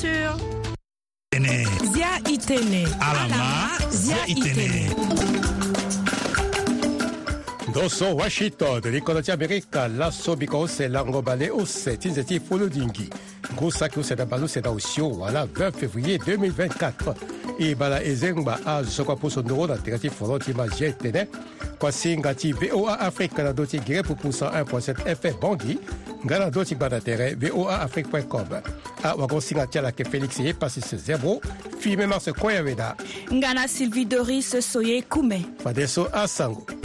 Sur Itene. Zia Itene. Alama, Zia Itene. Doso Washington, Laso America, la sobiko se langobale o se tinzeti fuludingi. gros sac oseda banzo oseda osio wala 20 février 2024 e bala e zengba azo kua puso ndoro na tëga ti folo ti magie tënë kua singa ti voa afrique na ndö ti gre pupu 101.7 fm bongi nga na ndö ti gba na tere voa afrique com awago singa ti ala yeke félix ye pasis zebro fi mê marce koy awe na nga na sylvie doris soye kume fade so asango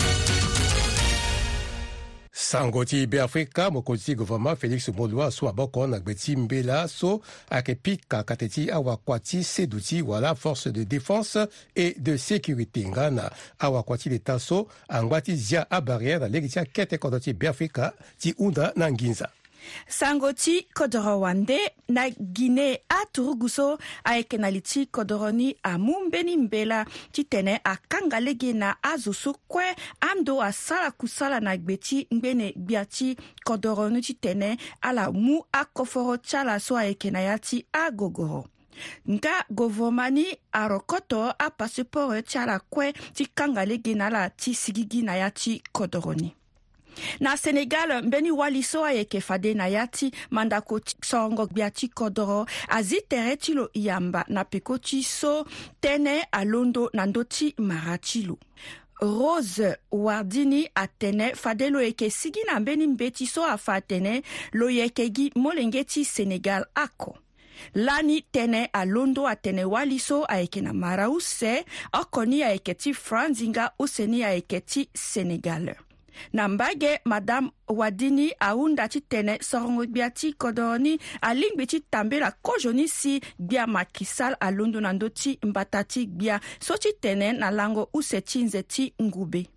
sango ti be afrika mokonzi ti guvɛrɛnman félix molua so aboko na ngbe ti mbela so ayeke pika kate ti awakua ti sedu ti wala force de défense et de sécurité nga na awakua ti leta so angba ti zia abarière na lege ti akete kodro ti be afrika ti hunda na nginza sango ti kodro wande na guinê aturugu so ayeke na li ti kodro ni amû mbeni mbela ti akanga lege na azo so kue ando asara kusala na gbe ti ngbene gbia ti kodro ni ti tene ala mû akoforo ti ala so ayeke na ya ti agogoro nga gouvernement ni arokoto apaseport ti ala kue ti kanga lege na ala ti sigigi na ya ti kodro ni na senegal mbeni wali so ayeke fade na ya ti mandako ti songo gbia ti kodro azi tere ti lo yamba na peko ti so tënë alondo na ndö ti mara ti lo rose wardini atene fade lo yeke sigi na mbeni mbe ti so afa atene lo yeke gi molenge ti senegal oko lani tënë alondo atene wali so ayeke na mara use oko ni ayeke ti franzinga use ni ayeke ti senegal na mbage madame wadini ahunda ti tene sorongo gbia ti kodro ni alingbi ti tambela kozo ni si gbia macky sall alondo na ndö ti mbata ti gbia so ti tene na lango use ti nze ti ngube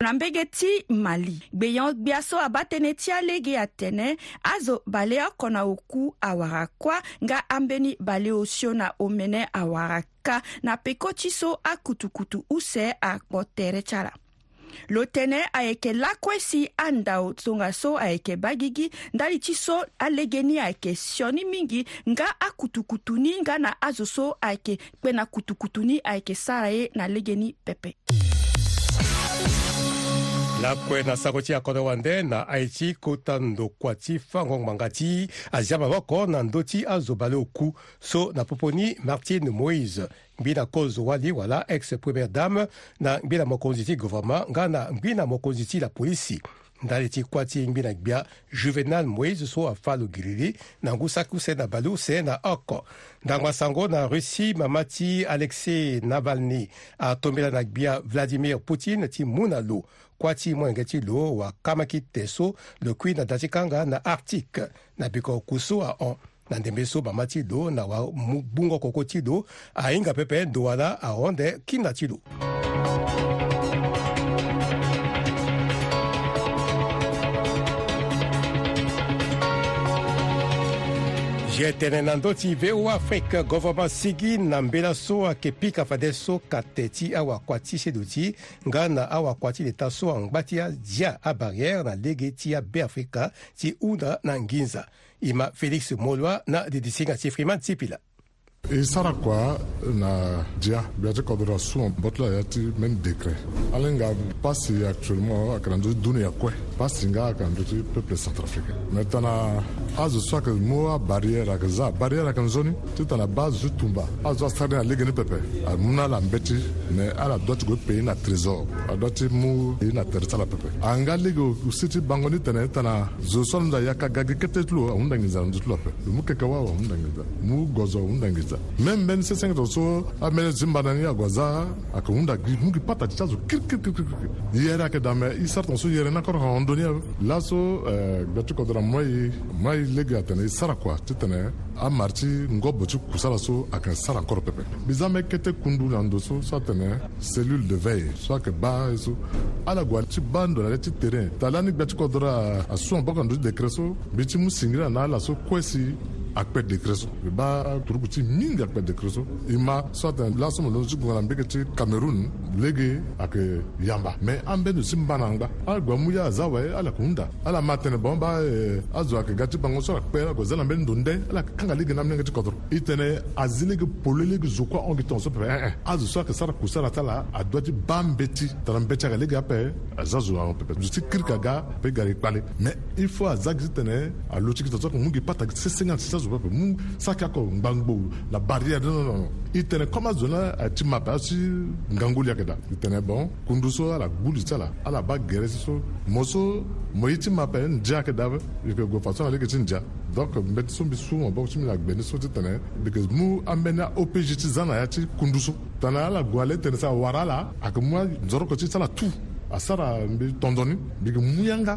na mbege ti mali gbeyon gbia so abâ tënë ti alege atene azo bale oko na oku awara kuâ nga ambeni bale osio na omene awara ka na peko ti so akutukutu use akpo tere ti ala lo tene ayeke lakue si andao tongaso so ayeke ba gigi ndali ti so alege ni ayeke sioni mingi nga akutukutu ni nga na azo so ayeke kpe na kutukutu ni ayeke sara ye na lege ni pepe lakue na sako ti akodro wande na ai ti kota ndokua ti fango ngbanga ti azia maboko na ndö ti azo bale oku so na popo ni martine moïse ngbi na kozo wani wala ex première dame na ngbi na mokonzi ti gouvernement nga na ngbi na mokonzi ti la polisi ndali ti kuâ ti ngbi na gbia juvenal moïse so afa lo giriri na ngu sakuse na balu se na oko ndangwa sango na russie mama ti alexei navalny atombela na gbia vladimir poutine ti mu na lo kuâ ti mwenge ti lo wakama ki te so lo kui na da ti kanga na arctique na biko kusu ahon na ndembe so bama ti lo na wabungo koko ti lo ahinga pepe ndo wala ahonde kinda ti lo ye tene na ndö ti voa afrique gouvernement sigi na mbela so ayeke pika fade so kate ti awakua ti sedu ti nga na awakua ti leta so angba ti azia abarrière na lege ti abeafrika ti hunda na nginza i ma feliksi molua na didisinga si firiman tipila i e sara kua na dia biati kodura sun botula yati même décret ale nga pasi actuellement akana du duni ya kue basinga kan dutu peuple centrafricain maintenant azo soit que moa barrière ka za barrière kan zoni titana base ju tumba azo asade na legene pepe a muna la mbeti ne ala doti go pays na trésor a doti mu na tertala pepe anga lego usiti bangoni tana tana zo son da yaka gagi ketetlo unda ngiza ndutu lope mu keke wa wa unda ngiza mu gozo unda ngiza même ben se sengo so a mele zimbana ni agoza aka unda gi mu ki pata chazo kir kir kir kir yera ke dame isar so yera na kor donné laso gbɛtu kɔ dɔrɔn mɔ ye mɔ ye lege a tɛnɛ i sara kuwa ti tɛnɛ a mariti ngɔ bɔti kusala so a kan sara kɔrɔ pɛpɛ bizamɛ kɛtɛ kundu na ndo so so tɛnɛ selule de veille so kɛ ba so ala gwa ti ban dɔ yɛrɛ ti terrain tala ni gbɛtu kɔ dɔrɔn a sɔn bɔkɔ ndo dekere so bi ti mu singira na ala so kɔsi akpɛ dekre so ba turukuti mingi akpɛ dekre so ima sɔtɛ lasɔmɔ lɔn sugu kana mbeke ti kamerun lege ake yamba mɛ an bɛ nusi ba n'an gba ala gba mu ya zawa ye ala kun da ala ma tɛnɛ bɔn ba azɔ eh, ake gati bango sɔrɔ akpɛ ala gɔzala bɛ ndon dɛ ala kan ka lege naminɛ kɛ ti kɔtɔrɔ itene azinigi pololigi zokua ongi tonso pepe ee eh, eh. azo so ayeke sara kusara ta la adoit ti ba mbe ti tara mbe ti ayeke lege ape aza zo ahon pepe zo ti kiri ka ga mpe ga yeke kpale mais il faut aza gi ti tene alo ti gi tonso ayeke mu gi patagi ti sesenge ani sisa zo pepe mu sa kia yeko ngbangbo la barrière non non non i tene koma zo na eh, ti mape aso ti ngangoli ayeke da i tene bon kundu so ala gbuli ti ala ala ba gere ti so mo so mo ye ti mape ndia ayeke da yeke gue façon na lege ti ndia donc mbɛti so mbi su mabɔ so mi na gbɛni so ti tɛnɛ because mu amɛna opg ti zan na ya ti kundu so tana ala gwale tɛnɛ sa wara la a ke mu a zɔrɔ ko ti sala tu a sara mbi tɔndɔni bigi mu yanga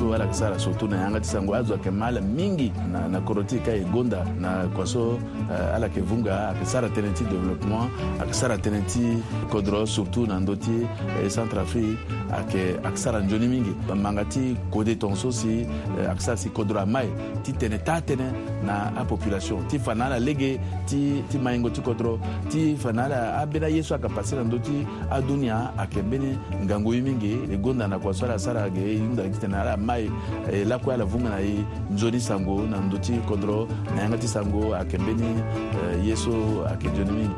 so ala kisala surtu na ye an ka ti sango azwake ma ala mingi na, na koro ti ka e gonda na kua so uh, ala yeke vunga ayeke sara tënë ti développement ayeke sara tënë ti kodro surtout na ndö ti e euh, centre afrique ayeke ayeke sara nzoni mingi manga ti kode tongaso euh, si ayeke sara si kodro ama e ti tene taa tënë na apopulation ti fa na ala lege ti, ti maingo ti kodro ti fa na ala ambeni aye so ayeke passe na ndö ti adunia ayeke mbeni ngangu ye mingi e gonda na kua so ala sara ayeke hunda yeke ti tene ala ma ye lakoya la vunga na ye nzoni sango na ndo ti kondro na yanga ti sango ayeke mbeni euh, ye so ayeke nzoni mingi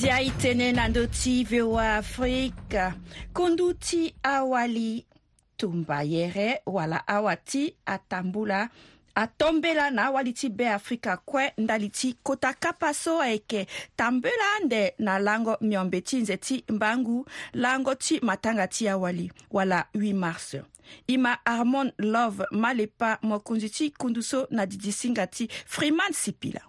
zia e tënë na ndö ti voa afrique kondu ti awali tumba yere wala awa ti atambula atɔnbela na awali ti be afrika kue ndali ti kota kapa so ayeke tambela ande na lango miombe ti nze ti mbangu lango ti matanga ti awali wala 8 mars e ma harmon love malepa mokonzi ti kundu so na didi singa ti freeman sipila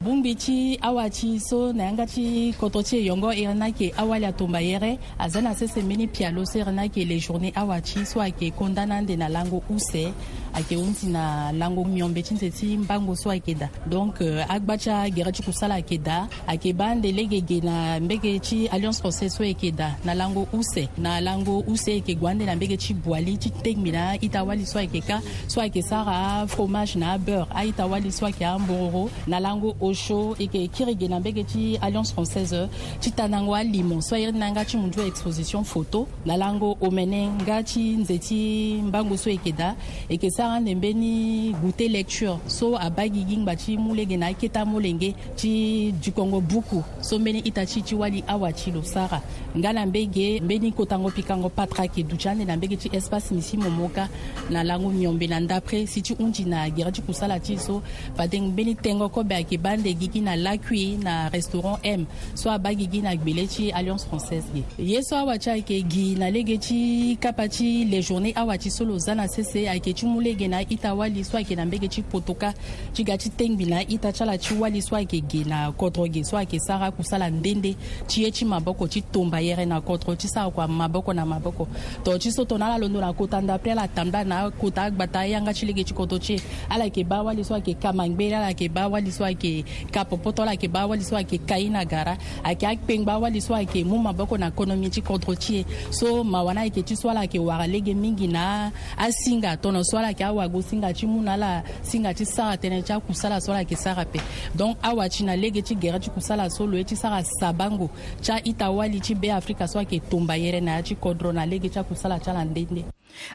bongbi ti awa ti so na yanga ti koto ti e yongo iri ni ayeke awali atomba yere aza na sese mbeni pia lo so iri ni ayeke le journée awa ti so ayeke kondana ande na lango use ayeke hûti na lango miombe ti nze ti mbango so ayeke da donc euh, agba ti agere ti kusala ayeke da ayeke ba ndele ge ge na mbege ti alliance française so yeke da na lango use na lango use yeke gua ande na mbege ti buali ti tegmi na aita wali so ayeke ka so ayeke sara afromage na abeurre aita wali so ayeke ambororo na lango osho yeke kiri ge na mbege ti alliance française ti ta na ngo alimo so airi na nga ti munzu exposition photo na lango omene nga ti nze ti mbango so yeke da yeke sara len be ni goute lecture so aba gi gi ngba ti mu lege na ayeke ta mu lenge ti dukongo buku so mbeni ita ti ti wali awa ti lo sara nga na mbege mbeni kotango pikango patra ayeke duti ande na mbege ti espace ni si momo ka na lango miombe na ndapre si ti hundi na gere ti kusala ti so badenge mbeni tengo kobe ayeke ba ande gi gi na lakui na restaurant m so aba gi gi na gbele ti alliance française ge ye so awa ti ayeke gi na lege ti kapa ti les journées awa ti so lo za na sese ayeke ti mu lege mbege na ita wali so ayeke na mbege ti potoka ti ga ti tengbi na ita ti ala ti wali so ayeke ge na kodro ge so ayeke sara kusala ndende ti ye ti maboko ti tomba yere na kodro ti sara kua maboko na maboko to ti so tongana ala londo na kota anda apres ala tambla na kota agbata ayanga ti lege ti kodro ti e ala yeke ba awali so ayeke ka mangbere ala yeke ba awali so ayeke ka popoto ala yeke ba awali so ayeke ka ye na gara ayeke akpengba awali so ayeke mu maboko na konomi ti kodro ti e so mawa na ayeke ti so ala yeke wara lege mingi na asinga tono so ala yeke ayeke awago si nga ti mu na ala si nga ti sara tënë ti akusala so ala yeke sara pe donc awa ti na lege ti gere ti kusala so lo ye ti sara sabango ti aita wali ti beafrika so ayeke tomba yere na ya ti kodro na lege ti akusala ti ala ndende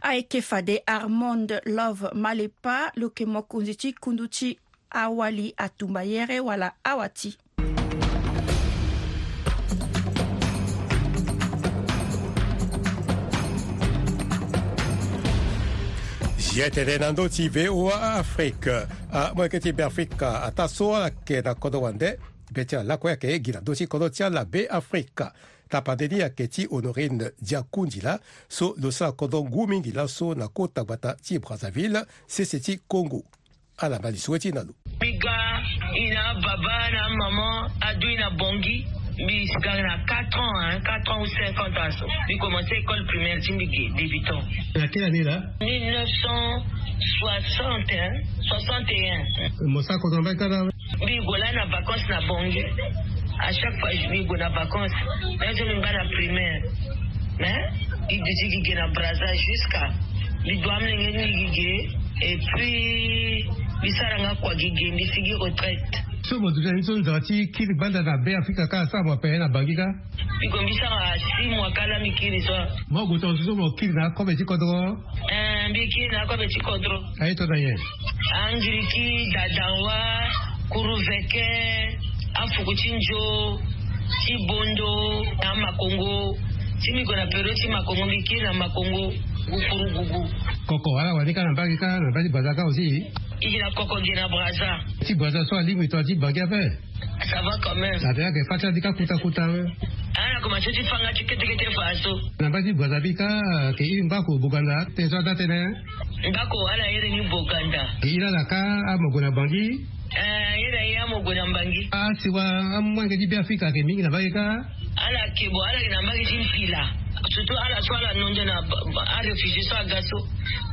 ayeke fade armond love malepa lo yeke mokonzi ti kundu ti awali atumba yere wala awa ti yetede na ndö ti voa afrique mo yeke ti beafrika ata so ayeke na kodro wande be ti ala kue ayeke ye gi na ndö ti kodro ti ala beafrika tapa ndeni ayeke ti honorine diakundi la so lo sara kodro ngu mingi laso na kota gbata ti brazzaville sese ti congo ala ma li so ye ti na lo mbi ga i na baba na mama adu i na bongi mbi sikanga na 4 ans hein, 4 ans ou 50 ans so mbi commence école primaire ti mbi ge débutant na quelle année là 1961 61 mo sako so mbai kala mbi go la na vacance na bongi à chaque fois mbi go na vacance na so mbi nga na primaire mais i duti gi ge na brasa jusqu'à mbi do amlenge ni gi ge et puis mbi sara nga kuagi ge mbi sigi retraite sobotuta ni so nzaka ti kiri banda na be afrika kala sara mo pene na bangi ka mi go mbi sara si mo akala mi kiri so mo go tongaso so mo kiri na kobe ti kodro mbi kiri na kobe ti kodro aye tona ye angiri ki dadanwa kuruveke afuku ti nzo ti bondo na makongo ti mi go na pero ti makongo mbi kiri na makongo gufurugugu koko ala wani ka na bangi ka na bandi baza ka osi ijina koko gina braza ti braza so alimu itondi bange abe ah, ça va quand même na bia ge fata ndika kuta kuta we ana kuma chuti fanga chiketekete faso na bati braza bika ke i mbako buganda te so da tene mbako ala yere ni buganda ke ila la ka amogona bangi eh yere ya amogona bangi ah siwa amwange di bia ke mingi na bage ka ala kebo ala ina mbage chimfila surtout ala swala nonde na a refugee so agaso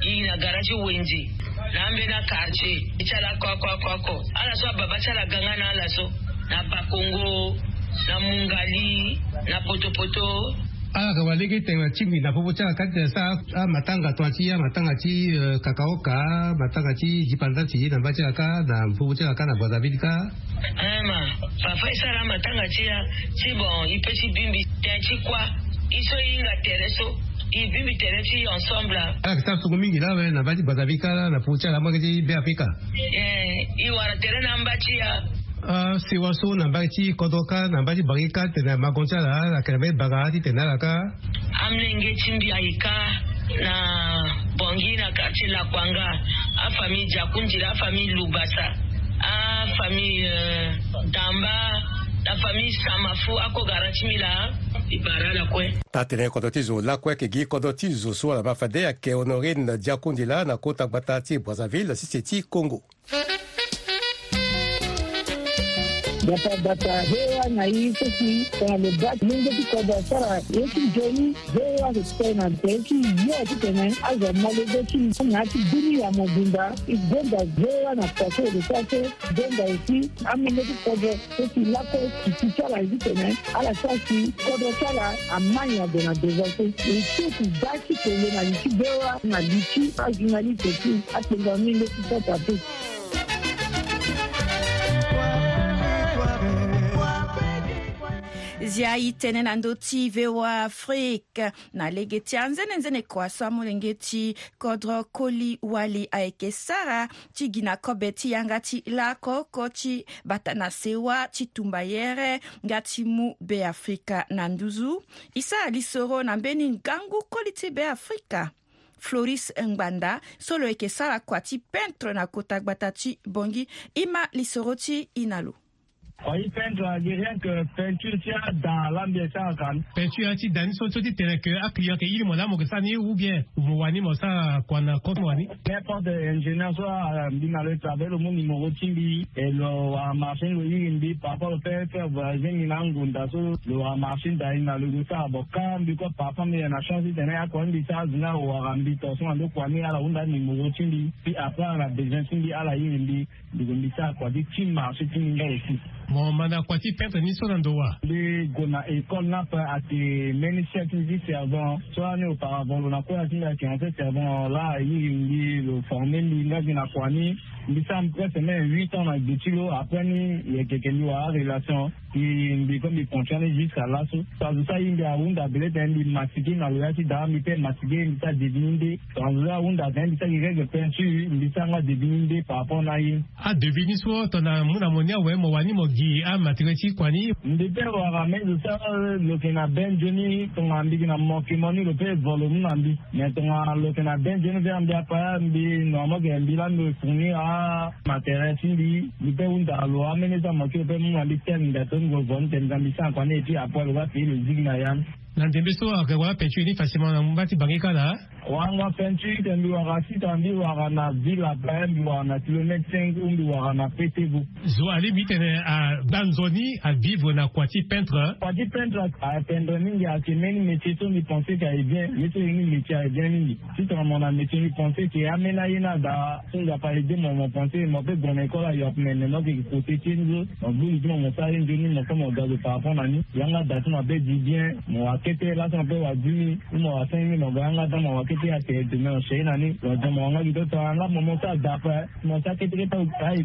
ina garaji wenje n'an bena kartiye i cala kɔkɔ kɔkɔ ala so a baba cala ganga n'an laso na bakongo na mungali na potopoto ala ka balege tɛŋɛna ci mi lapopo ca ka tɛ sa a matanga tɔn ci a matanga ci e, kakao ka matanga ci jipanta ci na bacega ka na popo cega ka na brazaville ka ama fafa i sara a e matanga ci ya ci bɔn i e pesi bimbi tɛn ci kwa i so i nga tɛrɛ so ibibi tɛmɛ ti ensemble la. ala ka taa sogo min gila mɛ na bati basabi ka la na fucɛ la makɛti bɛɛ afi ka. ɛɛ i wara tɛrɛ n'an ba ci ya. Uh, sewaso na ba ti kɔdɔ ka na ba ti bagi ka tɛnɛ magɔnca la la kɛlɛmɛ baga ti tɛnɛ la ka. amilenge ti bi a yi ka na bɔngi na quartier la kwanga a fami jakunjira a fami lubasa a fami uh, damba. la famille samafu akogara ti mi la i bara lakue tatere kodro ti zo lakue yeke gi kodro ti zo so ala ba fade ayeke honorine diakundi la na kota gbata ti brazzaville sese ti congo datahewa na hii sisi kuna lobrat mingi tikoda sara yeki joni hewa sikutena teki yo tikene aza malodeki na ti duni ya mobunda igonda hewa na kwase lesase gonda esi amingi tikodo esi lako kiti sara esi tene ala sasi kodo sara amanya dona devase esi ti daki tele na liti bewa na liti azinali teki atenga mingi tikota teki zia ye tënë na ndö ti voa afrique na lege ti anzene-nzene kua so amolenge ti kodro koli wali ayeke sara ti gi na kobe ti yanga ti lakoko ti bata na sewa ti tumbayere nga ti mu beafrika na nduzu isa lisoro na mbeni ngangu koli ti beafrika floris ngbanda so lo yeke sara kua ti peintre na kota gbata ti bongi ima lisoro ti e na lo o yi peintre agi rien que peinture ti a dan lambie ti a kan peinture ya ti dan ni so so ti tene ke aclient ke iri mo lamu yeke sani ou bien mo wani mo sara kua na kos mo wani n'importe ingénieur so ambi na lo travail lo mu mi mo ti mbi e lo amachine lo iri mbi par rapport lo peut faire voyager ni na ngunda so lo amachine da ni na lo gue sara bo ka mbi kue par rapport mbi e na chance ti tene akua mbi ti azi ni awara mbi to so na ndö kua ni ala hunda mi mo ti mbi ti après ala besoin ti mbi ala iri mbi mbi gue mbi ti akua ti ti marché ti mbi nga e si mo mana kwati peintre ni so nan do wa le gona école n'a pas été l'initiative du servant soit ni auparavant on a quoi dire que en fait servant là il le formé ni na na kwani ni ça me presse même 8 ans avec tulo après ni il y a quelqu'un qui a relation qui me comme il continue jusqu'à là ça veut ça il y a un d'abelé dans le masqué na le qui dans mi pe masqué ni ça devine ça veut ça un d'abelé ça qui règle peinture ni ça va devine par rapport à il ah devine soit on a mon amoni ouais mo wani mo ji a matireti kwani ndipero wakamezisa loki na ben joni tonga mbi na moki moni lo pe volo mu na mbi me tonga loki na ben joni vea mbi apaya mbi noamo ge mbi la mbi funi a matireti mbi lo pe wunda lo ameneza moki lo pe mu na mbi tengi nda toni go voni teni nza mbi san kwani e puis apoi lo va fii lo zigi na yam na ndembe so ayeke wanga peinture ni facilement na mba ti bange ka na wanga peinture yeke mbi wanga sita mbi wanga na ville abaya mbi wanga na kilomètre cinq mbi wanga na pétébo zo ali mbi tene agba nzo ni avivre na kua ti peintre kua ti peintre apendre mingi ayeke meni métier so mbi pensé ke aye bien ye so ye ni métier aye bien mingi si tongana mo na métier mbi pensé ke amena ye ni ada singapa ye dé mo mo pensé mo peut gue na école ayo ape mene no yeke côté ti ni so mo bulu ti mo mo sara ye nzoni mo so mo ga zo par rapport na ni yanga da ti mo ape di bien mo kete lasan pe wa jumi mo wa sen mi no ga nga da mo wa kete ate de me se na ni lo da mo nga gi do ta nga mo mo ta da pa mo ta kete kete ta ai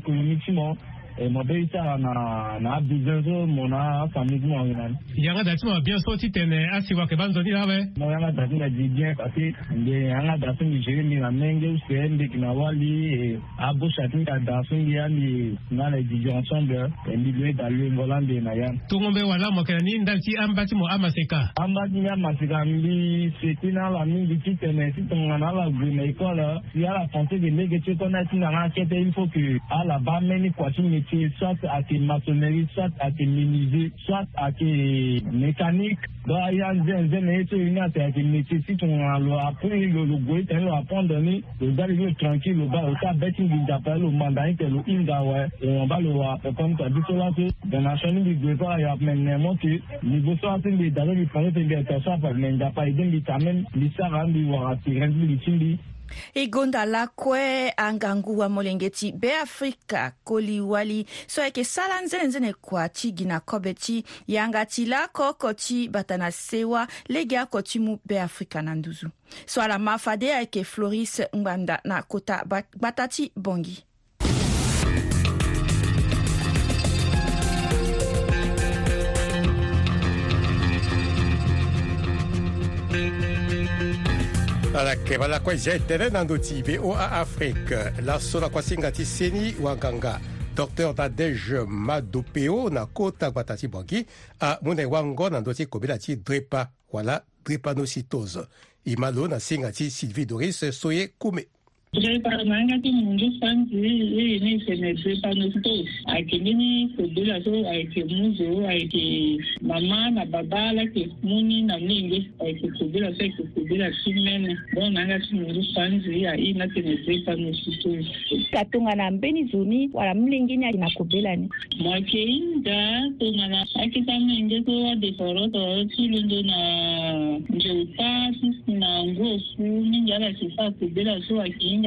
Eh, mabeisaka na na abizeso mo ah, ah, na famille ti mo ayina ni yanga da ti mo bien so ti tene asiwa yeke ba nzoni la awe mo yanga da ti na di bien parce que mbe yanga da so mbi zeri mbi na menge use mbeki na wali abusha ti nga da so mbi ambi nga na didi ensemble mbi lue da lue ngola mbe na ya tongombe wala mo yeke na ni ndali ti amba ti mo amaseka amba ti mbi amaseka mbi se ti na ala mingi ti tene si tongana na ala gue na école si ala pensé ke lege ti oko na ti nanga akete il faut que ala ba meni kua ti mi métier, soit à que maçonnerie, soit à que menuisier, soit à que mécanique. Donc, il y a une étude, une autre métier, si on a appris le logo, on a appris donné, le gars, il est tranquille, le gars, au cas, bête, il appelle le mandarin, que le inda, ouais, et on va le voir, comme tu as dit, cela, c'est, dans la chaîne, il doit pas, il y a même, que, niveau soit, il est d'aller, il fallait, il est, ça, par, mais il n'a pas aidé, il t'amène, il s'arrange, il va rassurer, il e gonda lakue angangu amolenge ti beafrika koliwali so ayeke sara nzenenzene kua ti gi na kobe ti yanga ti lako oko ti bata na sewa lege oko ti mu beafrika na nduzu so ala mafade ayeke floris ngbanda na kota gbata ti bongi balake balakua jetere na ndö ti bo afrique laso na kua singa ti seni wanganga docteur tadege madopeo na kota ngba ta ti bongi wango na ndö ti kobela ti drepa wala drepanocytose e ma lo na singa ti sylvie doris soye kume reparangati mundu fanzi iyini ifenese pano sito ayeke mbeni kodo la so ayeke mu zo ayeke mama na baba la yeke mu ni na mingi ayeke kodo la so ayeke kodo la ti mene don na yanga ti mundu fanzi airi na tene ze pano sito ka tongana mbeni zo ni wala milenge ni ayeke na kobela ni mo ayeke hinga tongana ayeke ta milenge so adeforo toro ti londo na nzeu pa na ngu ofu mingi ala yeke fa kobela so ayeke hinga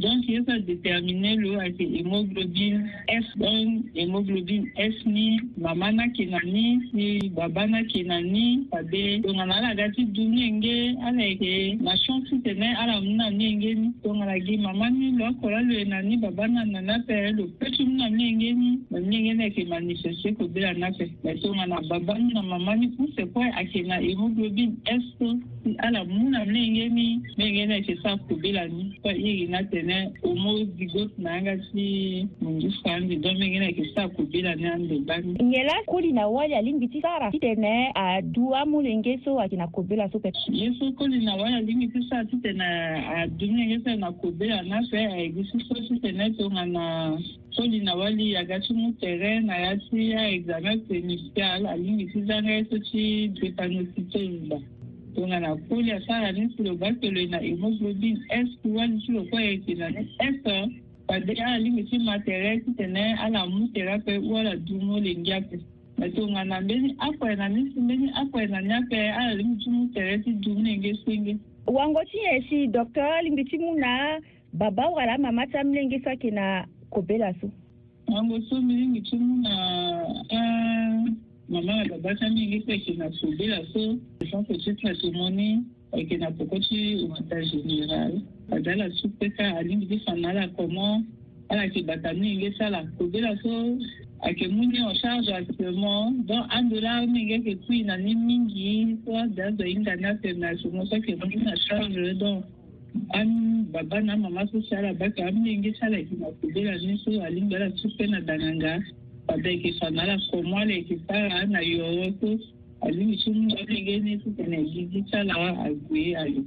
Donc, il faut déterminer le hémoglobine F1, hémoglobine F ni, mama na kena ni, ni baba na kena ni, abe, donc on a la gati duni enge, ala eke, na chon si tene, ala muna ni enge ni, donc on a gi mama ni, lo kola le na ni, baba na na na pe, lo petu muna ni enge ni, na ni enge na eke manifeste ko de la na pe, mais donc on a baba ni na mama ni, pou se kwa ake na hémoglobine F, ala muna ni enge ni, ni enge na eke sa ko de la ni, kwa iri na tene, ene omozigos na yanga si mungu sandi dɔ min kɛnɛ kɛ sa ko bila ni an de bani yɛlɛ ko di na wali alimbi ti sara ti tɛnɛ a duwa mun le nke so a kina ko bila so pɛ yesu ko di na wali alimbi ti sara ti tɛnɛ a dumuni kɛ sɛ na ko bila n'a fɛ a egisi so ti tɛnɛ to ŋa na so di na wali a ka ti mu tɛrɛ na ya ti ya examen clinical alimbi ti zanga so ti diagnostique ba tongana kolia sara ni kuloba kelo na hémoglobine s wani ti lo kue e yeke na ni s wade ala lingi ti matere titene ala mu tere ape hu ala dumu lengi ape me tongana mbeni akue na ni si mbeni akue na ni ape ala lingbi ti mu tere ti dumu lenge senge wango ti nyen si docteur lingbi ti mu na baba wara la mama ti amilenge so ayeke na kobela so wango so mbi lingbi ti mu na eh, mama na baba ti mingi kue yeke na so be laso fon kue ti tra so mo ni ayeke na poko ti hôpital général ada laso kue kâ alingbi ti fa na ala komo ala yeke bata mingi ti ala so be laso ayeke mu ni en charge actuellement donc ando la mingi ayeke kui na ni mingi so ada azo hinga ni ape na so mo so ayeke mu ni na charge donc an baba na mama so si ala bâke amingi ti ala yeke na so be la ni so alingbi ala ti kue na da na nga babekisana komwale kisala na yoyo tu alimisum aligeni tutene gidisala agwe ayo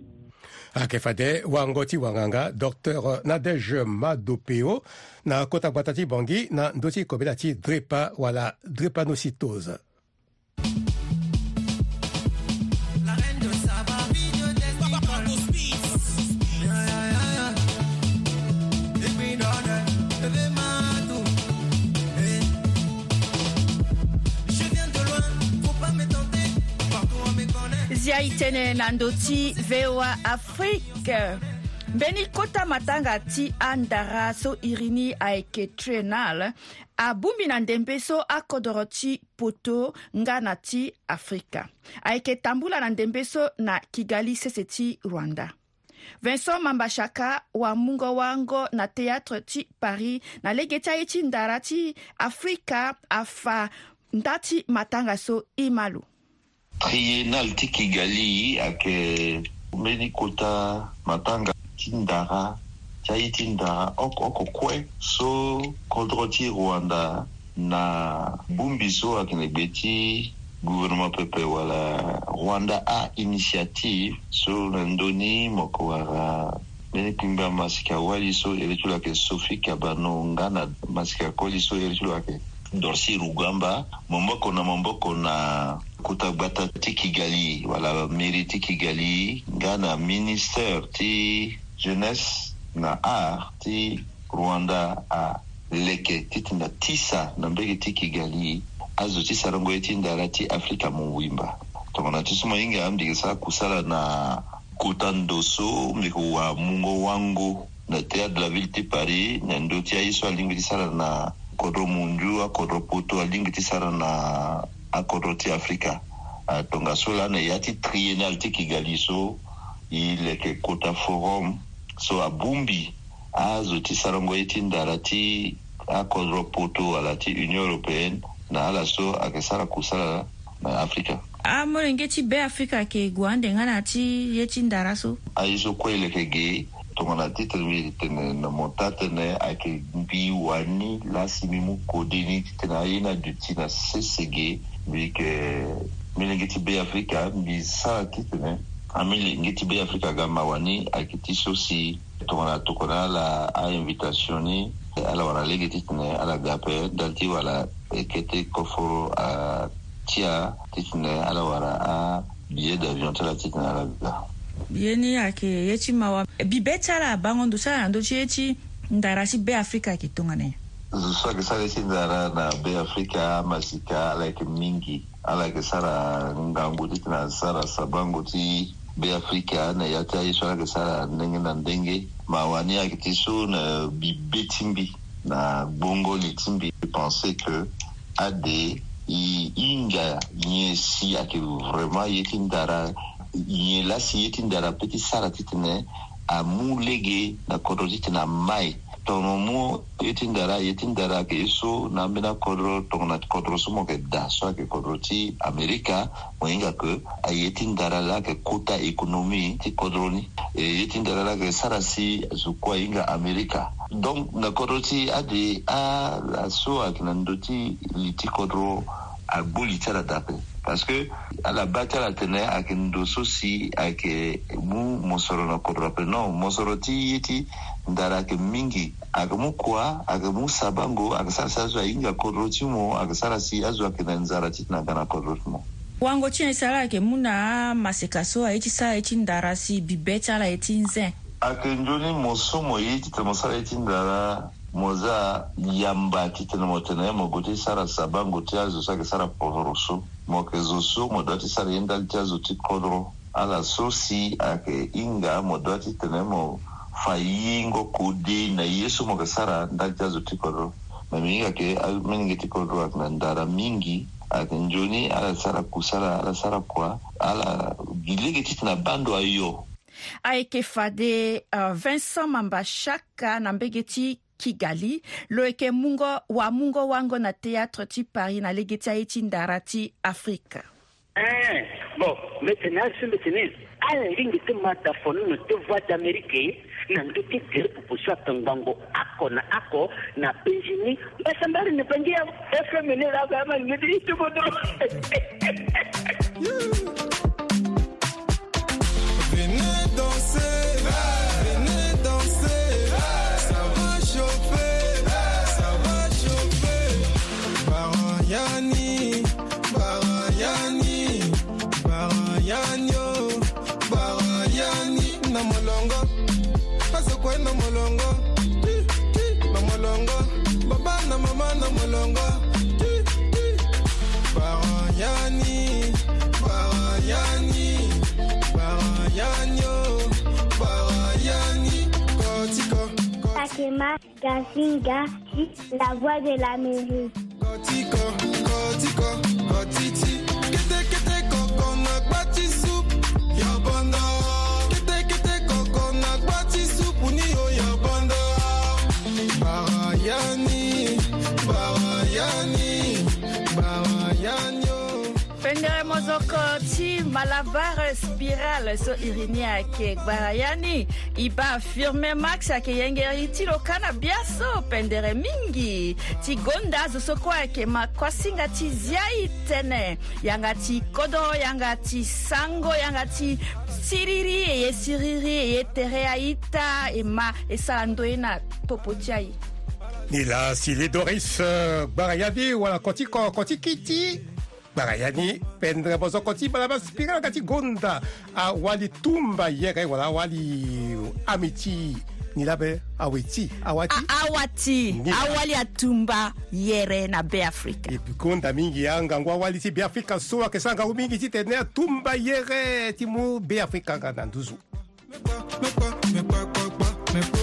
akefade wango ti wanganga dr nadege madopeo na kota gbata ti bongi na ndö ti kobela ti drepa wala drepanocytose izia e tënë na ndö ti voa afrique mbeni kota matanga ti andara so iri ni ayeke tre na ala abungbi na ndembe so akodro ti poto nga na ti afrika ayeke tambula na ndembe so na kigali sese ti rwanda vincent mambashaka wamungo wango na théâtre ti paris na lege ti aye ti ndara ti afrika afa nda ti matanga so i ma lo triennal ti kigali ayeke eh, mbeni kota matanga ti ndara ti aye ti ndara oko, oko kue so kodro ti rwanda na bungbi so ayeke na gbe ti gouvernement pepe wala rwanda ainitiative so na ndöni moko wara mbeni kpingba masika wali so iri ti lo ayeke sofi kaba no nga na masika koli so iri ti lo ayeke dorsi rugamba momboko na momboko na kutagbata ti kigali wala mairie ti kigali nga na ministère ti jeunesse na art ti rwanda aleke ti tene tisa na mbege ti kigali azo ti sarango ye ti ndara ti afrika mu wimba tongana ti so mo hinga ambike sara kusala na kota ndoso ambeke wa mungo wango na théâtre de la ville ti paris na ndö ti aye so alingbi ti sara na kodro munju akodro poto alingi ti sara na akodro ti afrika uh, tongaso lani e ya ti triennal ti kigali so e yeke kota forum so abungbi azo ti sarango ye ti ndara ti akodro poto ala ti union européenne na ala so ayeke sara kusala na afrika amolenge ti be afrika yeke gue andengana ti ye ti ndara so aye so kue e yeke ge tomonati tene tene na monta tene ayeke mbi wani laso mi mu kode ni ti tene aye na duti na sesege euh, mbi yeke mbi lenge ti be afrika mbi sara ti tene ami ah, lenge ti be afrika ga ma wani ayeke ti so si tongana tokona ala ainvitation ni ala wala lege ti tene ala ga ape dan ti wala yeke ti koforo atia ti tene ala wala abillet d'avion ti ala ti tene ala ga yeni ake yechi mawa bibe tsara bangondo tsara ndo chi yechi ndara si be afrika kitongane soki sara si ndara na be afrika masika alake mingi alake sara ngangu ti tena sara sabango ti be afrika na ya ti aye alake sara ndenge na ndenge mawa ni ayeke ti so na bibe ti mbi na gbongoli ti mbi pense ke ade i hinga nyen si ayeke vraiment ye ti ndara yen lasiye tin dara peti sara titene a mu lege na kodro titene mai tɔnɔ mu yetin dara yetin dara ke so na bena kodro tɔgɔna kodro somo ke da so ke kodro ti amerika mo yinga ke a yetin dara la ke kota ekonomi ti kodro ni e yetin dara la ke sarasi zukua yinga amerika donc na kodro ti ade a so a kina ndo ti liti kodro a goli tsara tape parce que ala ba tsara tene ayeke ndoso si ayeke mu mo soro na kodro ape non mo soro ti ye ti ndara ayeke mingi ayeke mu kua ayeke mu sabango ayeke sara si azo ahinga kodro ti mo ayeke sara si azo ayeke na nzara ti tene aga na kodro ti mo wango ti na si ala ayeke mu na amaseka so aye ti sara ye ti ndara si bibe ti ala ye ti nzen ayeke nzoni mo so mo ye ti tene mo sara ye ti ndara moza yamba tene mo tene mo ti sara sabango ti azo ayeke sara kodro so mo yeke zo so mo doit ti sara ye ndali ti azo ti kodro ala so si ayeke hinga mo doit ti tene mo fa yengo kode na ye so mo yeke sara ndali ti azo ti kodro me mi hinga yeke amenge ti kodro ayeke na ndara mingi ayeke nzoni ala sara kusala ala sara kua ala gi lege ti tene abando ayo ayeke fa uh, vincent mambashaka na mbege ti Kigali yeke mungo wa mungo wango na théâtre ti paris na lege ti aye ti ndara ti afrika eh, bon mbetene aso mbetene alingi ti mata fonino ti voix d'amérique e na ndö ti gere pupusu atongbango ako na ako na ni mbasambari ni bangia efemini lagama Venez danser la voix de la mairie. mozoko ti malabar spiral so iri ni ayeke gbara ya ni e bâ firmé max ayeke yengeri ti lo kâ na biaso pendere mingi ti gonda azo so kue ayeke makuasinga ti zia e tënë yanga ti kodo yanga ti sango yanga ti siriri e ye siriri e ye tere aita e ma e sara ndöi na topo ti aye ni la si le doris gbara ya bi wala koti koko ti kiti barayani pendre bozo koti bala baspira kati gonda awali tumba yere wala awali amiti ni labe aweti awati A awati awali atumba yere na beafrika epikonda mingi ya ngangu awali ti beafrika so ayeke so ngangu mingi ti tene atumba yere ti mu beafrika nga na nduzu mekwa, mekwa, mekwa, mekwa, mekwa, mekwa.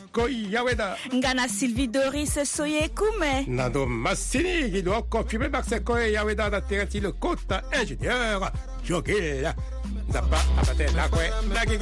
Koi Yaweda. Ngana Sylvie Doris Soye Koume. Nando Massini qui doit confirmer par ses Koi Yaweda le côte ingénieur. Jogil. Abate